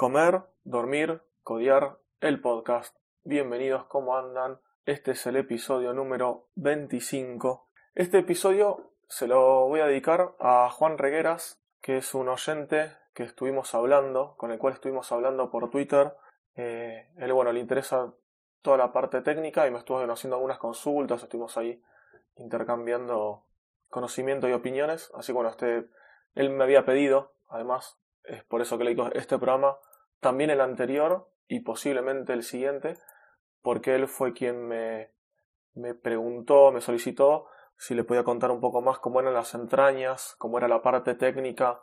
Comer, dormir, codiar, el podcast. Bienvenidos, ¿cómo andan? Este es el episodio número 25. Este episodio se lo voy a dedicar a Juan Regueras, que es un oyente que estuvimos hablando, con el cual estuvimos hablando por Twitter. Eh, él, bueno, le interesa toda la parte técnica y me estuvo haciendo algunas consultas, estuvimos ahí intercambiando conocimiento y opiniones. Así que bueno, este, él me había pedido, además, es por eso que le digo este programa, también el anterior y posiblemente el siguiente, porque él fue quien me, me preguntó, me solicitó si le podía contar un poco más cómo eran las entrañas, cómo era la parte técnica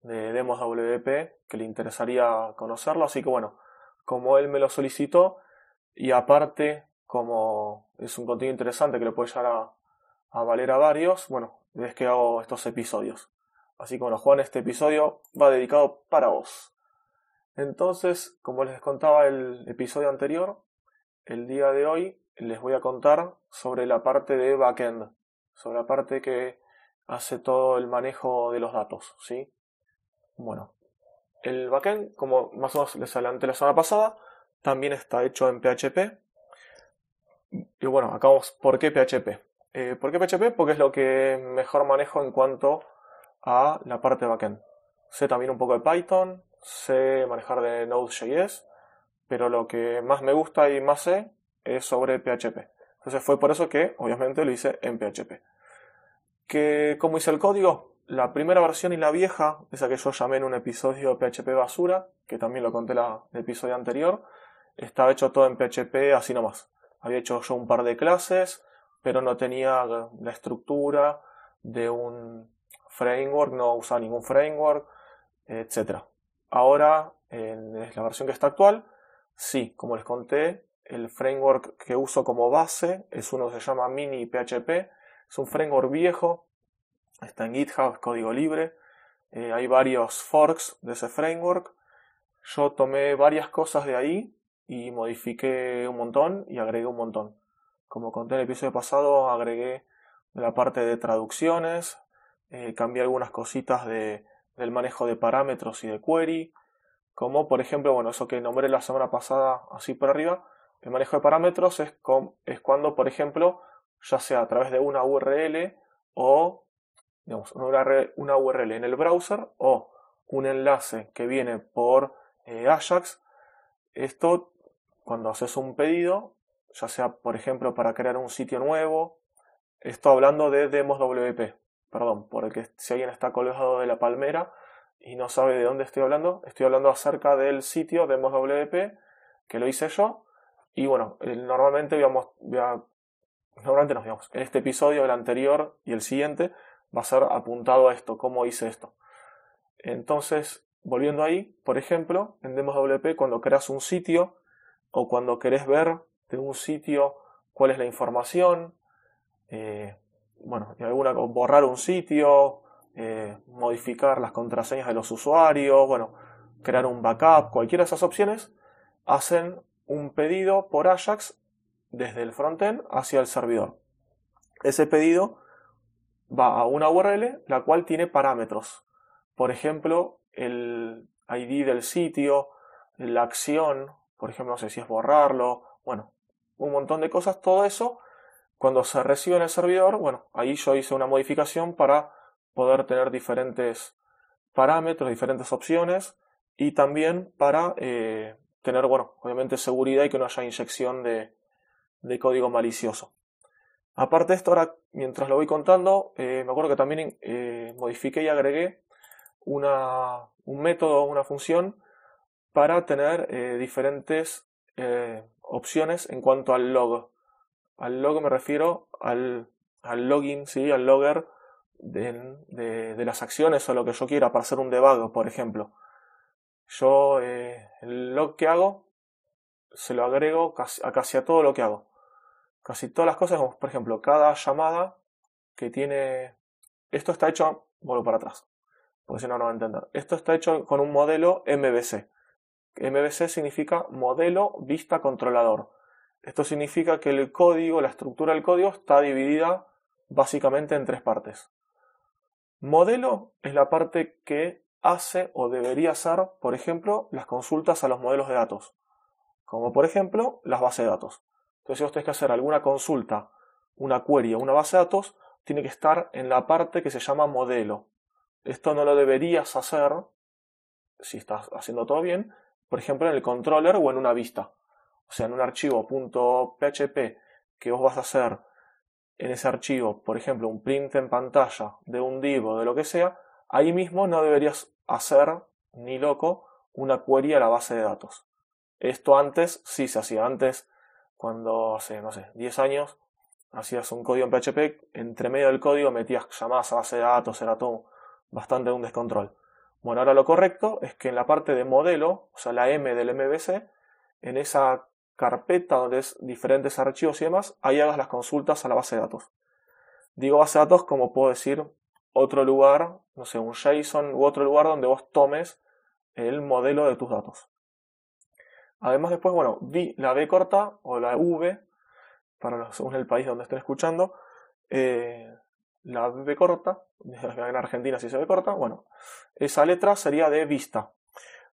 de Demos WP, que le interesaría conocerlo. Así que bueno, como él me lo solicitó, y aparte, como es un contenido interesante que le puede llegar a, a valer a varios, bueno, es que hago estos episodios. Así que bueno, Juan, este episodio va dedicado para vos. Entonces, como les contaba el episodio anterior, el día de hoy les voy a contar sobre la parte de backend, sobre la parte que hace todo el manejo de los datos, ¿sí? Bueno, el backend, como más o menos les adelanté la semana pasada, también está hecho en PHP. Y bueno, acá vamos, ¿por qué PHP? Eh, ¿Por qué PHP? Porque es lo que mejor manejo en cuanto a la parte de backend. Sé también un poco de Python, sé manejar de Node.js, pero lo que más me gusta y más sé es sobre PHP. Entonces fue por eso que obviamente lo hice en PHP. ¿Que, ¿Cómo hice el código? La primera versión y la vieja, esa que yo llamé en un episodio PHP basura, que también lo conté en el episodio anterior, estaba hecho todo en PHP así nomás. Había hecho yo un par de clases, pero no tenía la estructura de un framework, no usaba ningún framework, etc. Ahora, en la versión que está actual, sí, como les conté, el framework que uso como base es uno que se llama Mini PHP. Es un framework viejo, está en GitHub, código libre. Eh, hay varios forks de ese framework. Yo tomé varias cosas de ahí y modifiqué un montón y agregué un montón. Como conté en el episodio pasado, agregué la parte de traducciones, eh, cambié algunas cositas de, del manejo de parámetros y de query, como por ejemplo, bueno, eso que nombré la semana pasada así por arriba, el manejo de parámetros es, es cuando, por ejemplo, ya sea a través de una URL o digamos, una URL en el browser o un enlace que viene por eh, Ajax, esto cuando haces un pedido, ya sea por ejemplo para crear un sitio nuevo, esto hablando de demos WP, perdón, porque si alguien está colgado de la palmera y no sabe de dónde estoy hablando, estoy hablando acerca del sitio de WP que lo hice yo y bueno, normalmente digamos, normalmente nos digamos, en este episodio, el anterior y el siguiente va a ser apuntado a esto, cómo hice esto. Entonces, volviendo ahí, por ejemplo, en WP cuando creas un sitio o cuando querés ver de un sitio cuál es la información, eh, bueno, alguna, borrar un sitio, eh, modificar las contraseñas de los usuarios, bueno, crear un backup, cualquiera de esas opciones, hacen un pedido por Ajax desde el frontend hacia el servidor. Ese pedido va a una URL la cual tiene parámetros. Por ejemplo, el ID del sitio, la acción, por ejemplo, no sé si es borrarlo, bueno, un montón de cosas, todo eso cuando se recibe en el servidor, bueno, ahí yo hice una modificación para poder tener diferentes parámetros, diferentes opciones y también para eh, tener, bueno, obviamente seguridad y que no haya inyección de, código malicioso. Aparte de esto, ahora mientras lo voy contando, eh, me acuerdo que también eh, modifiqué y agregué una, un método, una función para tener diferentes opciones en cuanto al log. Al log me refiero al, al login, ¿sí? al logger de, de, las acciones o lo que yo quiera para hacer un debug, por ejemplo. Yo eh, el log que hago se lo agrego casi, a casi a todo lo que hago. Casi todas las cosas, por ejemplo, cada llamada que tiene... Esto está hecho, vuelvo para atrás, porque si no, no va a entender. Esto está hecho con un modelo MVC. MVC significa modelo vista controlador. Esto significa que el código, la estructura del código está dividida básicamente en tres partes. Modelo es la parte que hace o debería hacer, por ejemplo, las consultas a los modelos de datos, como por ejemplo las bases de datos. Entonces, si vos tenés que hacer alguna consulta, una query o una base de datos, tiene que estar en la parte que se llama modelo. Esto no lo deberías hacer si estás haciendo todo bien, por ejemplo, en el controller o en una vista. O sea, en un archivo .php que vos vas a hacer en ese archivo, por ejemplo, un print en pantalla de un div o de lo que sea, ahí mismo no deberías hacer ni loco una query a la base de datos. Esto antes sí se hacía. Antes, cuando hace, no sé, 10 años, hacías un código en PHP, entre medio del código metías llamadas a base de datos, era todo bastante un descontrol. Bueno, ahora lo correcto es que en la parte de modelo, o sea, la M del MVC, en esa carpeta donde es diferentes archivos y demás, ahí hagas las consultas a la base de datos. Digo base de datos como puedo decir otro lugar, no sé, un JSON u otro lugar donde vos tomes el modelo de tus datos. Además después, bueno, vi la B corta o la V, para según el país donde estén escuchando, eh, la B corta, en Argentina si se ve corta, bueno, esa letra sería de vista.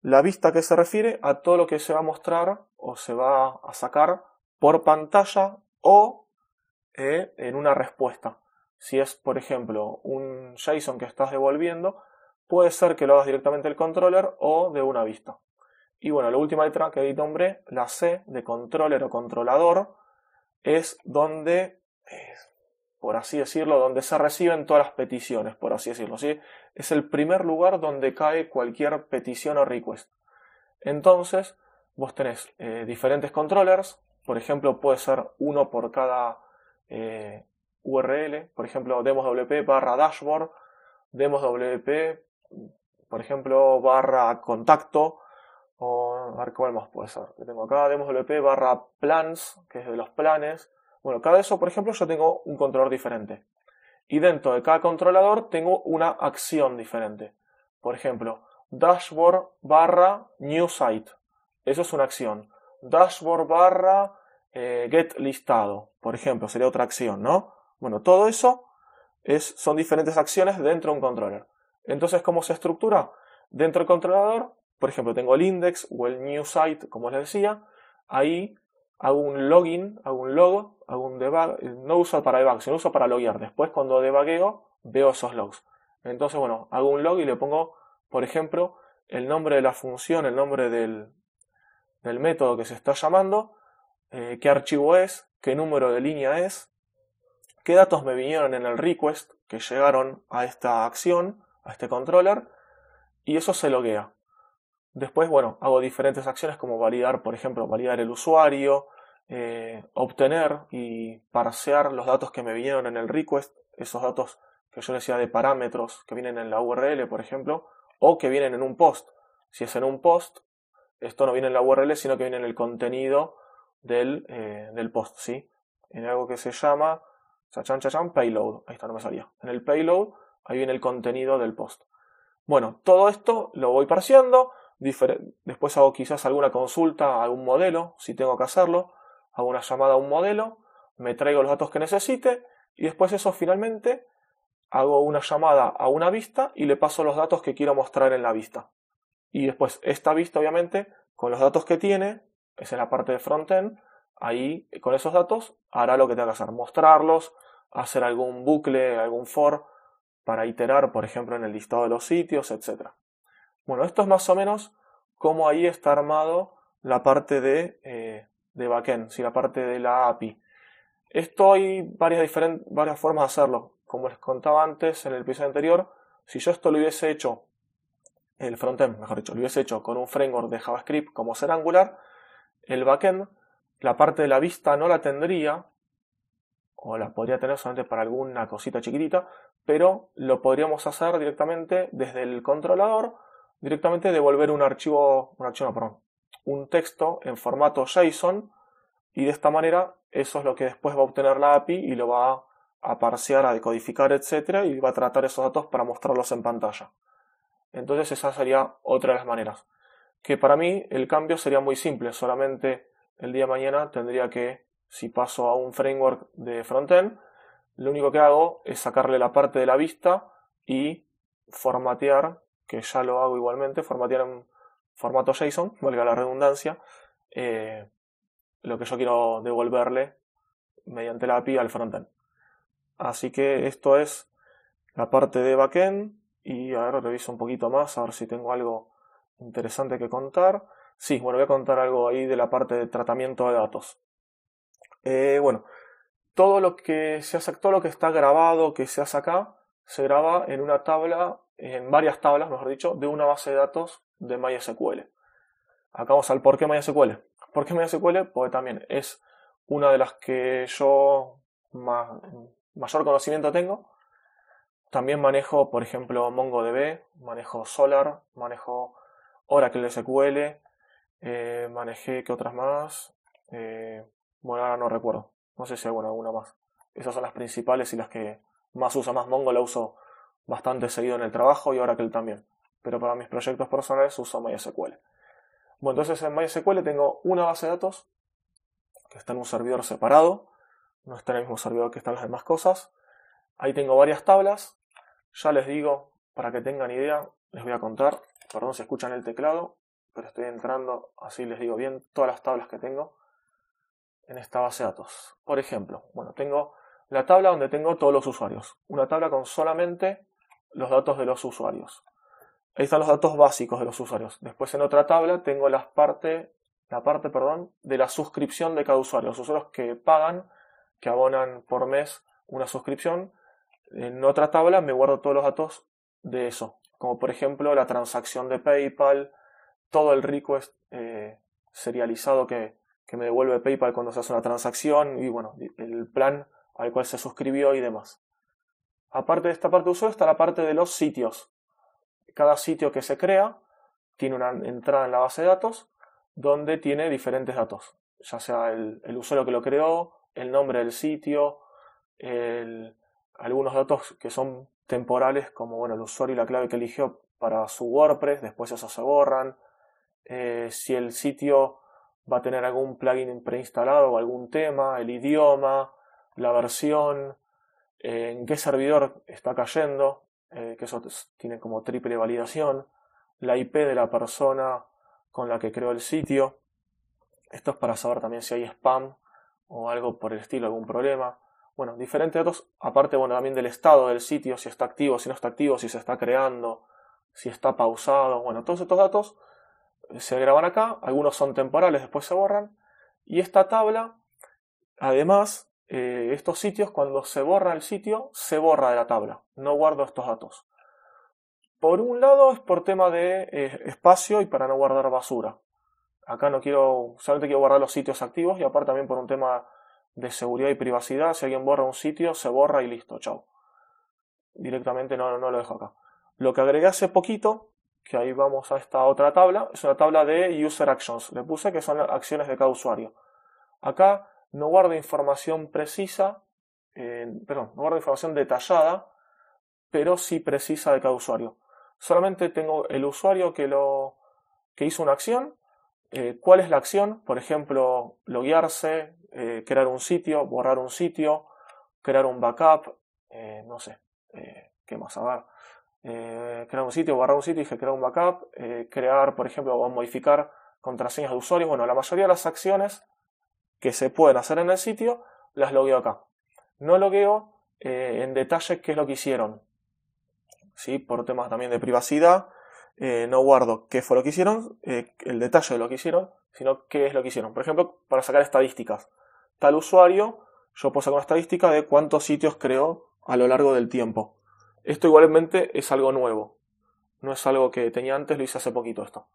La vista que se refiere a todo lo que se va a mostrar o se va a sacar por pantalla o eh, en una respuesta. Si es, por ejemplo, un JSON que estás devolviendo, puede ser que lo hagas directamente del controller o de una vista. Y bueno, la última letra que ahí nombré, la C de controller o controlador, es donde, eh, por así decirlo, donde se reciben todas las peticiones, por así decirlo. ¿sí? Es el primer lugar donde cae cualquier petición o request. Entonces, vos tenés eh, diferentes controllers, por ejemplo, puede ser uno por cada eh, URL, por ejemplo, demoswp barra dashboard, demoswp, por ejemplo, barra contacto, o a ver cuál más puede ser. Que tengo acá demoswp barra plans, que es de los planes. Bueno, cada eso, por ejemplo, yo tengo un controlador diferente. Y dentro de cada controlador tengo una acción diferente. Por ejemplo, dashboard barra new site. Eso es una acción. Dashboard barra eh, get listado, por ejemplo, sería otra acción, ¿no? Bueno, todo eso es, son diferentes acciones dentro de un controller. Entonces, ¿cómo se estructura? Dentro del controlador, por ejemplo, tengo el index o el new site, como les decía. Ahí hago un login, hago un log, hago un debug. No uso para debug, sino uso para loguear. Después, cuando debugueo, veo esos logs. Entonces, bueno, hago un log y le pongo, por ejemplo, el nombre de la función, el nombre del, del método que se está llamando, eh, qué archivo es, qué número de línea es, qué datos me vinieron en el request que llegaron a esta acción, a este controller, y eso se loguea. Después, bueno, hago diferentes acciones como validar, por ejemplo, validar el usuario, eh, obtener y parsear los datos que me vinieron en el request, esos datos que yo decía de parámetros que vienen en la URL, por ejemplo, o que vienen en un post. Si es en un post, esto no viene en la URL, sino que viene en el contenido del, eh, del post, ¿sí? En algo que se llama Chachan, chachan, payload. Ahí está, no me salía. En el payload, ahí viene el contenido del post. Bueno, todo esto lo voy parciando. Después hago quizás alguna consulta a algún modelo, si tengo que hacerlo. Hago una llamada a un modelo, me traigo los datos que necesite y después eso finalmente hago una llamada a una vista y le paso los datos que quiero mostrar en la vista. Y después esta vista, obviamente, con los datos que tiene, es en la parte de frontend, ahí con esos datos hará lo que tenga que hacer, mostrarlos, hacer algún bucle, algún for para iterar, por ejemplo, en el listado de los sitios, etc. Bueno, esto es más o menos cómo ahí está armado la parte de, eh, de backend, si la parte de la API. Esto hay varias, varias formas de hacerlo. Como les contaba antes en el episodio anterior, si yo esto lo hubiese hecho, el frontend, mejor dicho, lo hubiese hecho con un framework de JavaScript como ser Angular, el backend la parte de la vista no la tendría, o la podría tener solamente para alguna cosita chiquitita, pero lo podríamos hacer directamente desde el controlador, directamente devolver un archivo, un archivo, perdón, un texto en formato JSON y de esta manera eso es lo que después va a obtener la API y lo va a parsear, a decodificar, etcétera, y va a tratar esos datos para mostrarlos en pantalla. Entonces esa sería otra de las maneras. Que para mí el cambio sería muy simple, solamente el día de mañana tendría que, si paso a un framework de frontend, lo único que hago es sacarle la parte de la vista y formatear que ya lo hago igualmente, formatear en formato JSON, valga la redundancia, eh, lo que yo quiero devolverle mediante la API al frontend. Así que esto es la parte de backend y ahora reviso un poquito más a ver si tengo algo interesante que contar. Sí, bueno, voy a contar algo ahí de la parte de tratamiento de datos. Eh, bueno, todo lo que se hace, todo lo que está grabado, que se hace acá, se graba en una tabla, en varias tablas, mejor dicho, de una base de datos de MySQL. Acá vamos al por qué MySQL. ¿Por qué MySQL? Porque también es una de las que yo mayor conocimiento tengo. También manejo, por ejemplo, MongoDB, manejo Solar, manejo Oracle SQL, eh, manejé, ¿qué otras más? Eh, bueno, ahora no recuerdo. No sé si hay alguna más. Esas son las principales y las que más uso. Más Mongo la uso bastante seguido en el trabajo y Oracle también. Pero para mis proyectos personales uso MySQL. Bueno, entonces en MySQL tengo una base de datos que está en un servidor separado. No está en el mismo servidor que están las demás cosas. Ahí tengo varias tablas. Ya les digo, para que tengan idea, les voy a contar. Perdón si escuchan el teclado, pero estoy entrando, así les digo bien, todas las tablas que tengo en esta base de datos. Por ejemplo, bueno, tengo la tabla donde tengo todos los usuarios. Una tabla con solamente los datos de los usuarios. Ahí están los datos básicos de los usuarios. Después en otra tabla tengo las parte, la parte perdón, de la suscripción de cada usuario. Los usuarios que pagan, que abonan por mes una suscripción. En otra tabla me guardo todos los datos de eso. Como por ejemplo la transacción de PayPal, todo el request eh, serializado que, que me devuelve PayPal cuando se hace una transacción y bueno, el plan al cual se suscribió y demás. Aparte de esta parte de usuario está la parte de los sitios. Cada sitio que se crea tiene una entrada en la base de datos donde tiene diferentes datos, ya sea el, usuario que lo creó, el nombre del sitio, algunos datos que son temporales como bueno, el usuario y la clave que eligió para su WordPress, después esos se borran, eh, si el sitio va a tener algún plugin preinstalado o algún tema, el idioma, la versión, eh, en qué servidor está cayendo, eh, que eso tiene como triple validación, la IP de la persona con la que creó el sitio. Esto es para saber también si hay spam o algo por el estilo, algún problema. Bueno, diferentes datos, aparte bueno, también del estado del sitio, si está activo, si no está activo, si se está creando, si está pausado. Bueno, todos estos datos se graban acá, algunos son temporales, después se borran. Y esta tabla, además, eh, estos sitios, cuando se borra el sitio, se borra de la tabla. No guardo estos datos. Por un lado es por tema de eh, espacio y para no guardar basura. Acá no quiero, solamente quiero guardar los sitios activos y aparte también por un tema de seguridad y privacidad. Si alguien borra un sitio, se borra y listo, chao. Directamente no, no lo dejo acá. Lo que agregué hace poquito que ahí vamos a esta otra tabla, es una tabla de User Actions. Le puse que son acciones de cada usuario. Acá no guardo información precisa, perdón, no guardo información detallada, pero sí precisa de cada usuario. Solamente tengo el usuario que, lo, que hizo una acción, eh, cuál es la acción, por ejemplo, loguearse, eh, crear un sitio, borrar un sitio, crear un backup, eh, no sé, ¿qué más? A ver eh, crear un sitio, borrar un sitio, dije crear un backup, eh, crear, por ejemplo, o modificar contraseñas de usuarios. Bueno, la mayoría de las acciones que se pueden hacer en el sitio las logueo acá. No logueo eh, en detalle qué es lo que hicieron. ¿Sí? Por temas también de privacidad, no guardo qué fue lo que hicieron, el detalle de lo que hicieron, sino qué es lo que hicieron. Por ejemplo, para sacar estadísticas. Tal usuario, yo puedo sacar una estadística de cuántos sitios creó a lo largo del tiempo. Esto igualmente es algo nuevo. No es algo que tenía antes, lo hice hace poquito esto.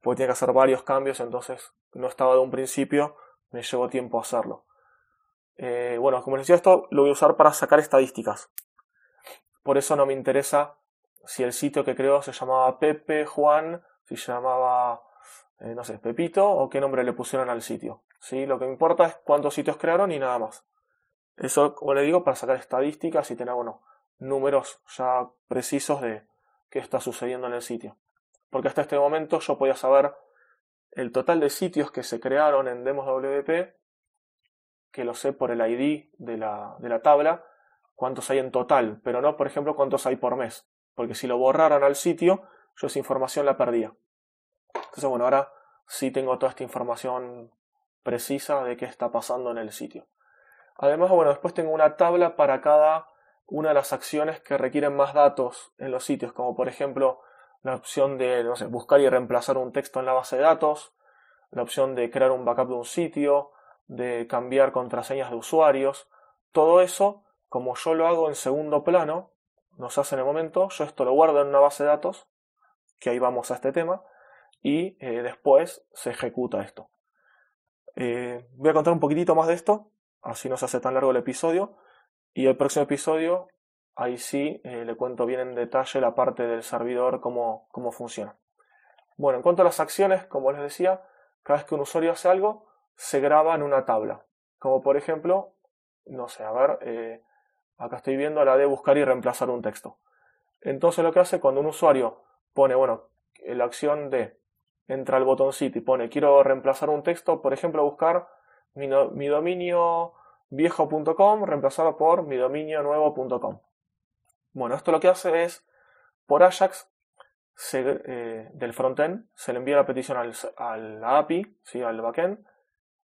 Porque tenía que hacer varios cambios, entonces no estaba de un principio, me llevó tiempo hacerlo. Eh, bueno, como les decía, esto lo voy a usar para sacar estadísticas. Por eso no me interesa si el sitio que creó se llamaba Pepe, Juan, si se llamaba, eh, no sé, Pepito, o qué nombre le pusieron al sitio. ¿sí? Lo que me importa es cuántos sitios crearon y nada más. Eso, como le digo, para sacar estadísticas y tener, bueno, números ya precisos de qué está sucediendo en el sitio. Porque hasta este momento yo podía saber el total de sitios que se crearon en Demos WP, que lo sé por el ID de la, de la tabla, cuántos hay en total, pero no, por ejemplo, cuántos hay por mes. Porque si lo borraran al sitio, yo esa información la perdía. Entonces, bueno, ahora sí tengo toda esta información precisa de qué está pasando en el sitio. Además, bueno, después tengo una tabla para cada una de las acciones que requieren más datos en los sitios, como por ejemplo la opción de buscar y reemplazar un texto en la base de datos, la opción de crear un backup de un sitio, de cambiar contraseñas de usuarios. Todo eso, como yo lo hago en segundo plano, no se hace en el momento, yo esto lo guardo en una base de datos, que ahí vamos a este tema, y eh, después se ejecuta esto. Eh, voy a contar un poquitito más de esto, así no se hace tan largo el episodio, y el próximo episodio, ahí sí eh, le cuento bien en detalle la parte del servidor, cómo, cómo funciona. Bueno, en cuanto a las acciones, como les decía, cada vez que un usuario hace algo, se graba en una tabla. Como por ejemplo, no sé, a ver, eh, acá estoy viendo la de buscar y reemplazar un texto. Entonces lo que hace cuando un usuario pone, bueno, la acción de entra al botoncito y pone quiero reemplazar un texto, por ejemplo, buscar mi, mi dominio viejo.com reemplazado por mi dominio nuevo.com. Bueno, esto lo que hace es, por Ajax eh, del frontend, se le envía la petición al, a API, ¿sí? al backend.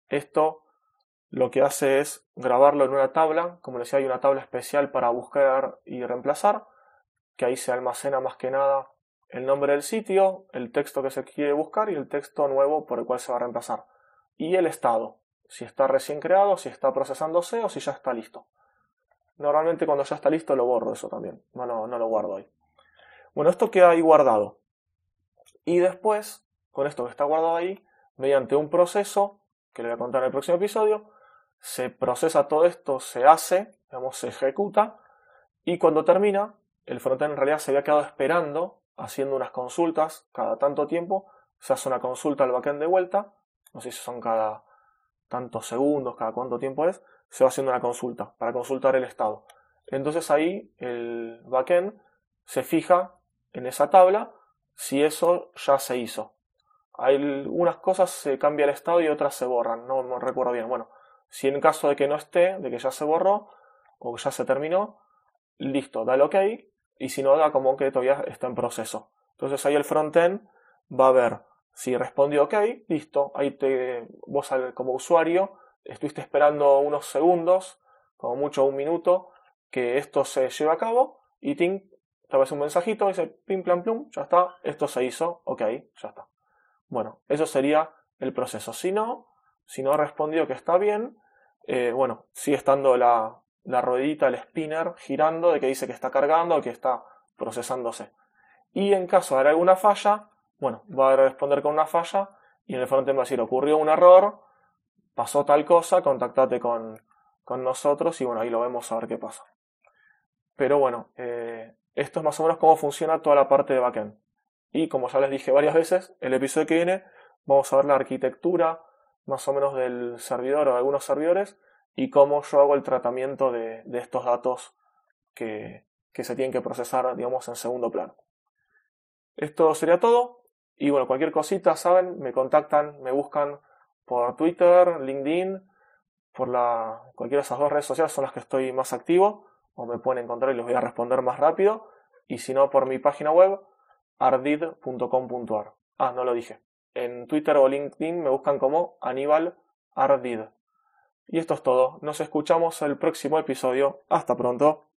Esto lo que hace es grabarlo en una tabla, como les decía, hay una tabla especial para buscar y reemplazar, que ahí se almacena más que nada el nombre del sitio, el texto que se quiere buscar y el texto nuevo por el cual se va a reemplazar. Y el estado, si está recién creado, si está procesándose o si ya está listo. Normalmente cuando ya está listo lo borro eso también, no no lo guardo ahí. Bueno, esto queda ahí guardado. Y después, con esto que está guardado ahí, mediante un proceso, que le voy a contar en el próximo episodio, se procesa todo esto, se hace, digamos, se ejecuta, y cuando termina, el frontend en realidad se había quedado esperando, haciendo unas consultas cada tanto tiempo, se hace una consulta al backend de vuelta, no sé si son cada tantos segundos, cada cuánto tiempo es, se va haciendo una consulta para consultar el estado. Entonces ahí el backend se fija en esa tabla si eso ya se hizo. Hay algunas cosas se cambia el estado y otras se borran, no me recuerdo bien. Bueno, si en caso de que no esté, de que ya se borró o ya se terminó, listo, da el OK y si no da como que todavía está en proceso. Entonces ahí el frontend va a ver si respondió OK, listo, ahí te, vos como usuario estuviste esperando unos segundos, como mucho un minuto, que esto se lleve a cabo y ting, te un mensajito, dice pim, plan, plum, ya está, esto se hizo, ok, ya está. Bueno, eso sería el proceso. Si no, si no respondió que está bien, eh, bueno, sigue estando la, la ruedita, el spinner, girando de que dice que está cargando, que está procesándose. Y en caso de alguna falla, bueno, va a responder con una falla y en el frontend va a decir ocurrió un error, pasó tal cosa, contactate con, con nosotros y bueno, ahí lo vemos a ver qué pasa. Pero bueno, eh, esto es más o menos cómo funciona toda la parte de backend. Y como ya les dije varias veces, el episodio que viene vamos a ver la arquitectura más o menos del servidor o de algunos servidores y cómo yo hago el tratamiento de, de estos datos que, que se tienen que procesar, digamos, en segundo plano. Esto sería todo. Y bueno, cualquier cosita, saben, me contactan, me buscan por Twitter, LinkedIn, por la, cualquiera de esas dos redes sociales son las que estoy más activo, o me pueden encontrar y les voy a responder más rápido, y si no, por mi página web, ardid.com.ar. Ah, no lo dije. En Twitter o LinkedIn me buscan como Aníbal Ardid. Y esto es todo. Nos escuchamos el próximo episodio. Hasta pronto.